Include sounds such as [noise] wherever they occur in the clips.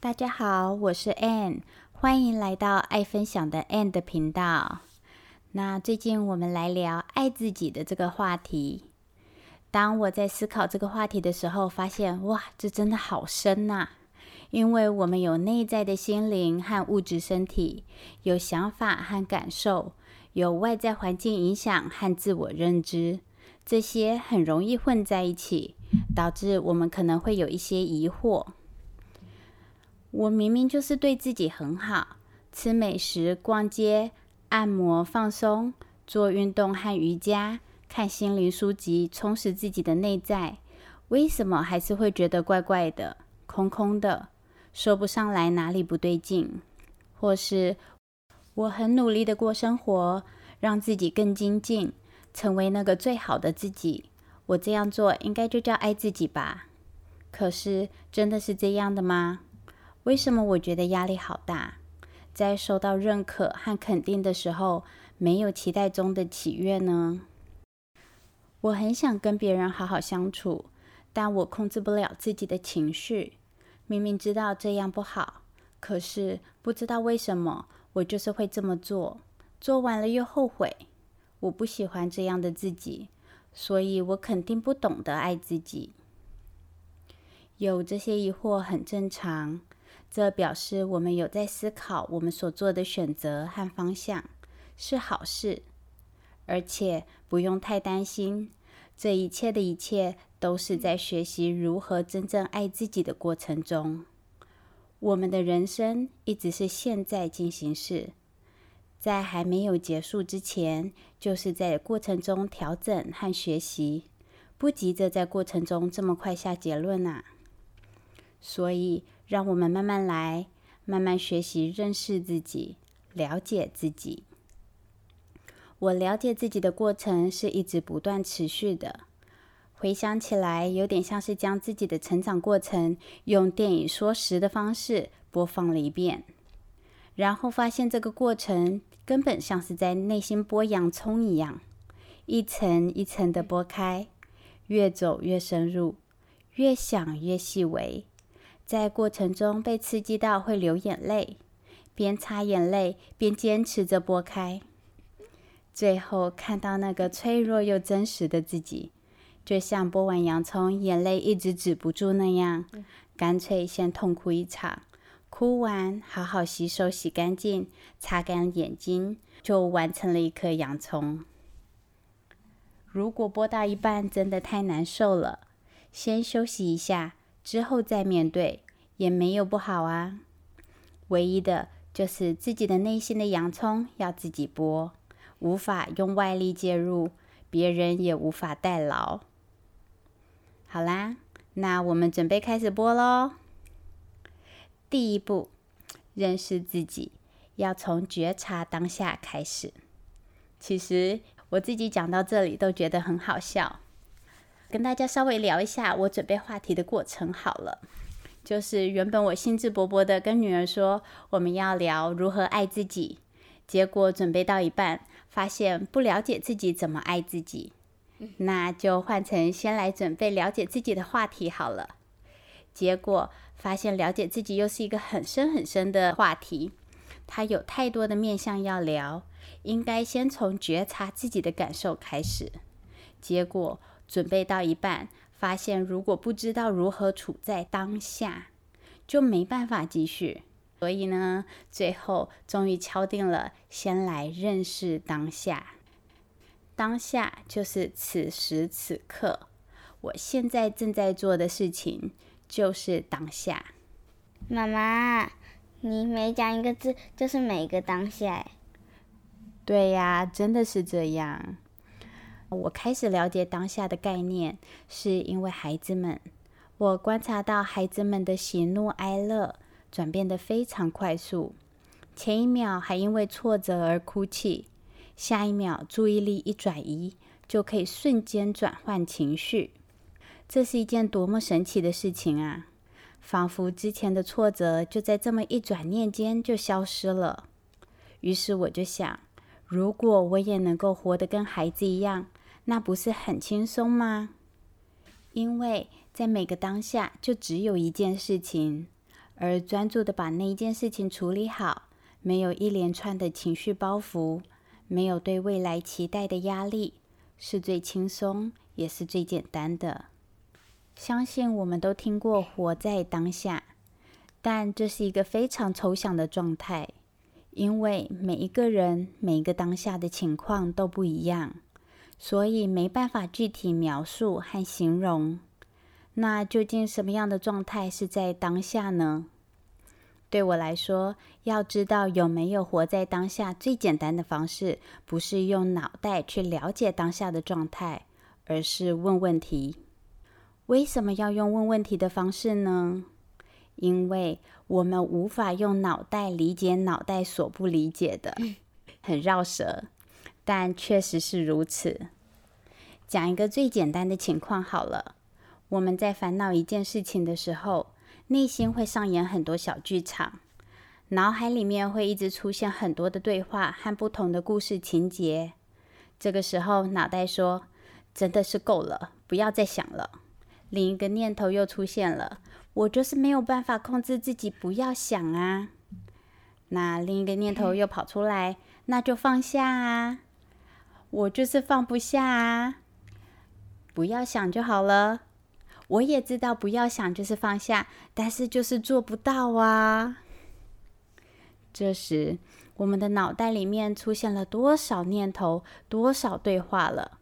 大家好，我是 Ann，欢迎来到爱分享的 Ann 的频道。那最近我们来聊爱自己的这个话题。当我在思考这个话题的时候，发现哇，这真的好深呐！因为我们有内在的心灵和物质身体，有想法和感受，有外在环境影响和自我认知，这些很容易混在一起，导致我们可能会有一些疑惑。我明明就是对自己很好，吃美食、逛街、按摩、放松、做运动和瑜伽、看心灵书籍，充实自己的内在，为什么还是会觉得怪怪的、空空的，说不上来哪里不对劲？或是我很努力的过生活，让自己更精进，成为那个最好的自己，我这样做应该就叫爱自己吧？可是真的是这样的吗？为什么我觉得压力好大？在受到认可和肯定的时候，没有期待中的喜悦呢？我很想跟别人好好相处，但我控制不了自己的情绪。明明知道这样不好，可是不知道为什么，我就是会这么做。做完了又后悔。我不喜欢这样的自己，所以我肯定不懂得爱自己。有这些疑惑很正常。这表示我们有在思考我们所做的选择和方向是好事，而且不用太担心。这一切的一切都是在学习如何真正爱自己的过程中。我们的人生一直是现在进行式，在还没有结束之前，就是在过程中调整和学习，不急着在过程中这么快下结论啊。所以。让我们慢慢来，慢慢学习认识自己，了解自己。我了解自己的过程是一直不断持续的。回想起来，有点像是将自己的成长过程用电影说时的方式播放了一遍，然后发现这个过程根本像是在内心剥洋葱一样，一层一层的剥开，越走越深入，越想越细微。在过程中被刺激到会流眼泪，边擦眼泪边坚持着拨开，最后看到那个脆弱又真实的自己，就像剥完洋葱眼泪一直止不住那样，干脆先痛哭一场，哭完好好洗手洗干净，擦干眼睛，就完成了一颗洋葱。如果剥到一半真的太难受了，先休息一下。之后再面对也没有不好啊，唯一的就是自己的内心的洋葱要自己剥，无法用外力介入，别人也无法代劳。好啦，那我们准备开始剥喽。第一步，认识自己，要从觉察当下开始。其实我自己讲到这里都觉得很好笑。跟大家稍微聊一下我准备话题的过程好了，就是原本我兴致勃勃的跟女儿说我们要聊如何爱自己，结果准备到一半发现不了解自己怎么爱自己，那就换成先来准备了解自己的话题好了。结果发现了解自己又是一个很深很深的话题，它有太多的面向要聊，应该先从觉察自己的感受开始，结果。准备到一半，发现如果不知道如何处在当下，就没办法继续。所以呢，最后终于敲定了，先来认识当下。当下就是此时此刻，我现在正在做的事情就是当下。妈妈，你每讲一个字，就是每一个当下。对呀，真的是这样。我开始了解当下的概念，是因为孩子们。我观察到孩子们的喜怒哀乐转变得非常快速，前一秒还因为挫折而哭泣，下一秒注意力一转移，就可以瞬间转换情绪。这是一件多么神奇的事情啊！仿佛之前的挫折就在这么一转念间就消失了。于是我就想，如果我也能够活得跟孩子一样，那不是很轻松吗？因为在每个当下就只有一件事情，而专注的把那一件事情处理好，没有一连串的情绪包袱，没有对未来期待的压力，是最轻松也是最简单的。相信我们都听过“活在当下”，但这是一个非常抽象的状态，因为每一个人每一个当下的情况都不一样，所以没办法具体描述和形容。那究竟什么样的状态是在当下呢？对我来说，要知道有没有活在当下，最简单的方式不是用脑袋去了解当下的状态，而是问问题。为什么要用问问题的方式呢？因为我们无法用脑袋理解脑袋所不理解的，很绕舌，但确实是如此。讲一个最简单的情况好了，我们在烦恼一件事情的时候，内心会上演很多小剧场，脑海里面会一直出现很多的对话和不同的故事情节。这个时候，脑袋说：“真的是够了，不要再想了。”另一个念头又出现了，我就是没有办法控制自己不要想啊。那另一个念头又跑出来，那就放下啊。我就是放不下啊，不要想就好了。我也知道不要想就是放下，但是就是做不到啊。这时，我们的脑袋里面出现了多少念头，多少对话了？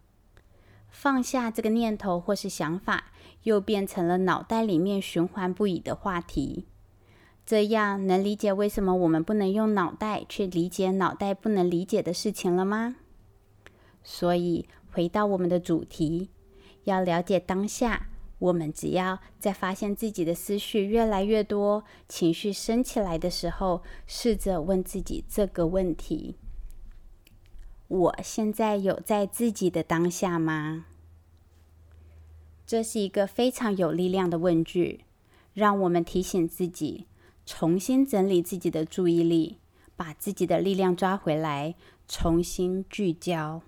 放下这个念头或是想法。又变成了脑袋里面循环不已的话题，这样能理解为什么我们不能用脑袋去理解脑袋不能理解的事情了吗？所以回到我们的主题，要了解当下，我们只要在发现自己的思绪越来越多、情绪升起来的时候，试着问自己这个问题：我现在有在自己的当下吗？这是一个非常有力量的问句，让我们提醒自己，重新整理自己的注意力，把自己的力量抓回来，重新聚焦。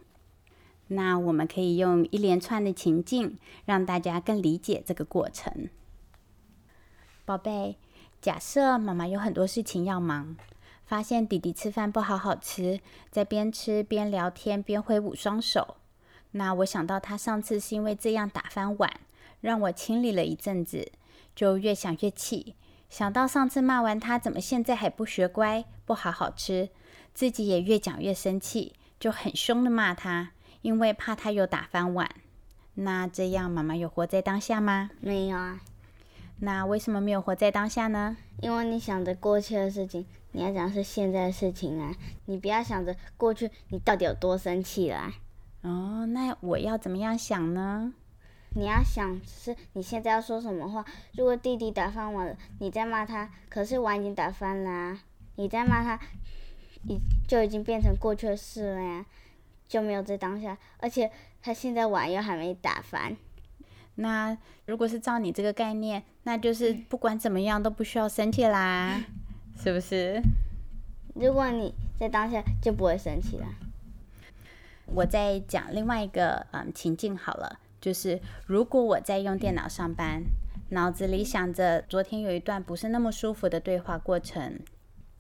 那我们可以用一连串的情境，让大家更理解这个过程。宝贝，假设妈妈有很多事情要忙，发现弟弟吃饭不好好吃，在边吃边聊天边挥舞双手。那我想到他上次是因为这样打翻碗，让我清理了一阵子，就越想越气。想到上次骂完他，怎么现在还不学乖，不好好吃，自己也越讲越生气，就很凶的骂他，因为怕他又打翻碗。那这样妈妈有活在当下吗？没有啊。那为什么没有活在当下呢？因为你想着过去的事情，你要讲是现在的事情啊，你不要想着过去你到底有多生气啦。哦，那我要怎么样想呢？你要想是你现在要说什么话。如果弟弟打翻碗了，你在骂他，可是碗已经打翻了，你在骂他，已就已经变成过去的事了呀，就没有在当下。而且他现在碗又还没打翻。那如果是照你这个概念，那就是不管怎么样都不需要生气啦，[laughs] 是不是？如果你在当下就不会生气啦。我再讲另外一个嗯情境好了，就是如果我在用电脑上班，脑子里想着昨天有一段不是那么舒服的对话过程，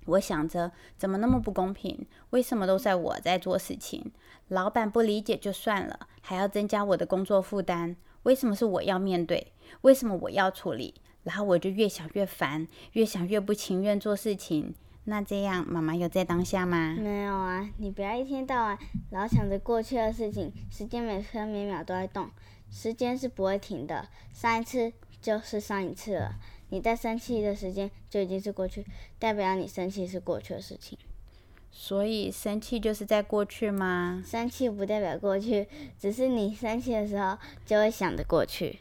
我想着怎么那么不公平，为什么都在我在做事情，老板不理解就算了，还要增加我的工作负担，为什么是我要面对，为什么我要处理，然后我就越想越烦，越想越不情愿做事情。那这样，妈妈有在当下吗？没有啊，你不要一天到晚老想着过去的事情。时间每分每秒都在动，时间是不会停的。上一次就是上一次了。你在生气的时间就已经是过去，代表你生气是过去的事情。所以生气就是在过去吗？生气不代表过去，只是你生气的时候就会想着过去。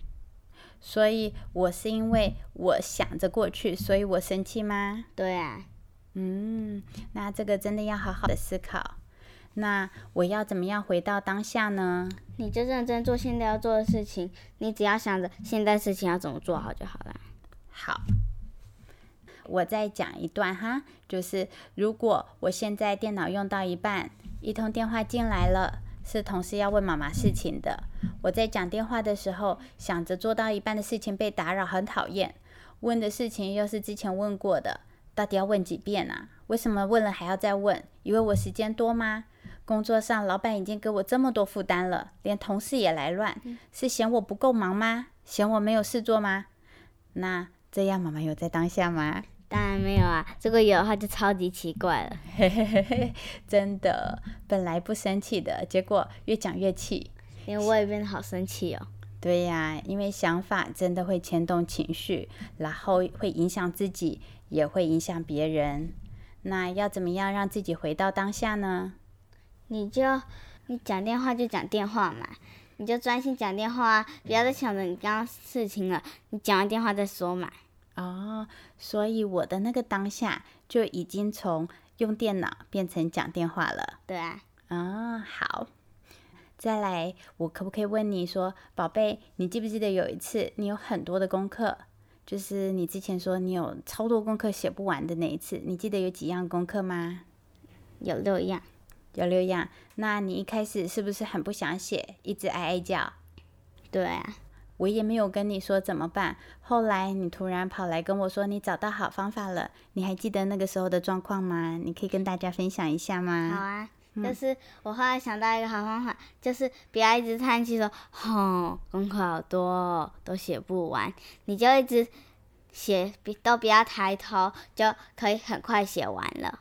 所以我是因为我想着过去，所以我生气吗？对啊。嗯，那这个真的要好好的思考。那我要怎么样回到当下呢？你就认真做现在要做的事情，你只要想着现在事情要怎么做好就好了。好，我再讲一段哈，就是如果我现在电脑用到一半，一通电话进来了，是同事要问妈妈事情的。我在讲电话的时候，想着做到一半的事情被打扰，很讨厌。问的事情又是之前问过的，到底要问几遍啊？为什么问了还要再问？以为我时间多吗？工作上老板已经给我这么多负担了，连同事也来乱，是嫌我不够忙吗？嫌我没有事做吗？那这样妈妈有在当下吗？当然没有啊，如果有的话就超级奇怪了。嘿嘿嘿嘿，真的，本来不生气的，结果越讲越气。因为我也变得好生气哦。对呀，因为想法真的会牵动情绪，然后会影响自己，也会影响别人。那要怎么样让自己回到当下呢？你就你讲电话就讲电话嘛，你就专心讲电话，不要再想着你刚刚事情了。你讲完电话再说嘛。哦，所以我的那个当下就已经从用电脑变成讲电话了。对啊。啊，好。再来，我可不可以问你说，宝贝，你记不记得有一次你有很多的功课，就是你之前说你有超多功课写不完的那一次，你记得有几样功课吗？有六样。有六样。那你一开始是不是很不想写，一直哀哀叫？对啊。我也没有跟你说怎么办。后来你突然跑来跟我说你找到好方法了。你还记得那个时候的状况吗？你可以跟大家分享一下吗？好啊，就是我后来想到一个好方法，就是不要一直叹气说“吼，功课好多，都写不完”，你就一直写，都不要抬头，就可以很快写完了。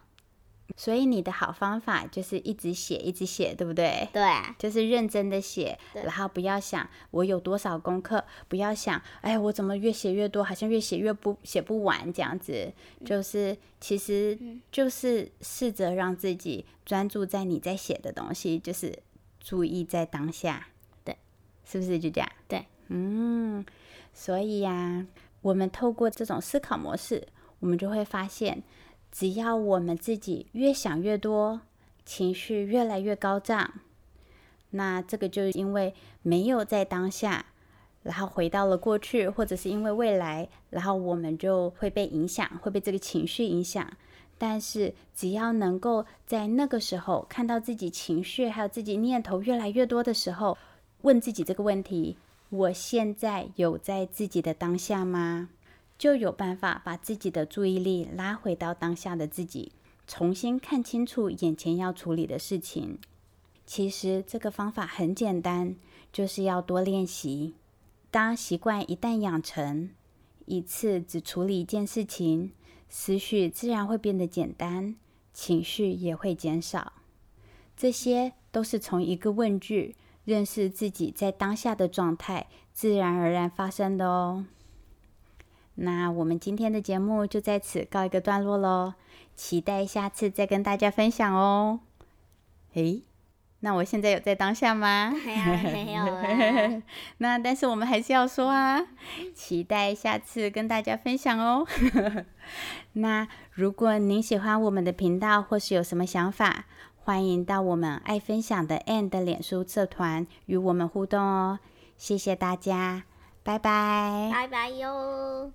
所以你的好方法就是一直写，一直写，对不对？对，就是认真的写，然后不要想我有多少功课，不要想，哎，我怎么越写越多，好像越写越不写不完这样子。就是其实就是试着让自己专注在你在写的东西，就是注意在当下。对，是不是就这样？对，嗯，所以呀，我们透过这种思考模式，我们就会发现。只要我们自己越想越多，情绪越来越高涨，那这个就是因为没有在当下，然后回到了过去，或者是因为未来，然后我们就会被影响，会被这个情绪影响。但是只要能够在那个时候看到自己情绪还有自己念头越来越多的时候，问自己这个问题：我现在有在自己的当下吗？就有办法把自己的注意力拉回到当下的自己，重新看清楚眼前要处理的事情。其实这个方法很简单，就是要多练习。当习惯一旦养成，一次只处理一件事情，思绪自然会变得简单，情绪也会减少。这些都是从一个问句认识自己在当下的状态，自然而然发生的哦。那我们今天的节目就在此告一个段落喽，期待下次再跟大家分享哦。诶，那我现在有在当下吗？[laughs] 没有 [laughs] 那但是我们还是要说啊，期待下次跟大家分享哦。[laughs] 那如果您喜欢我们的频道，或是有什么想法，欢迎到我们爱分享的 And 的脸书社团与我们互动哦。谢谢大家，拜拜，拜拜哟。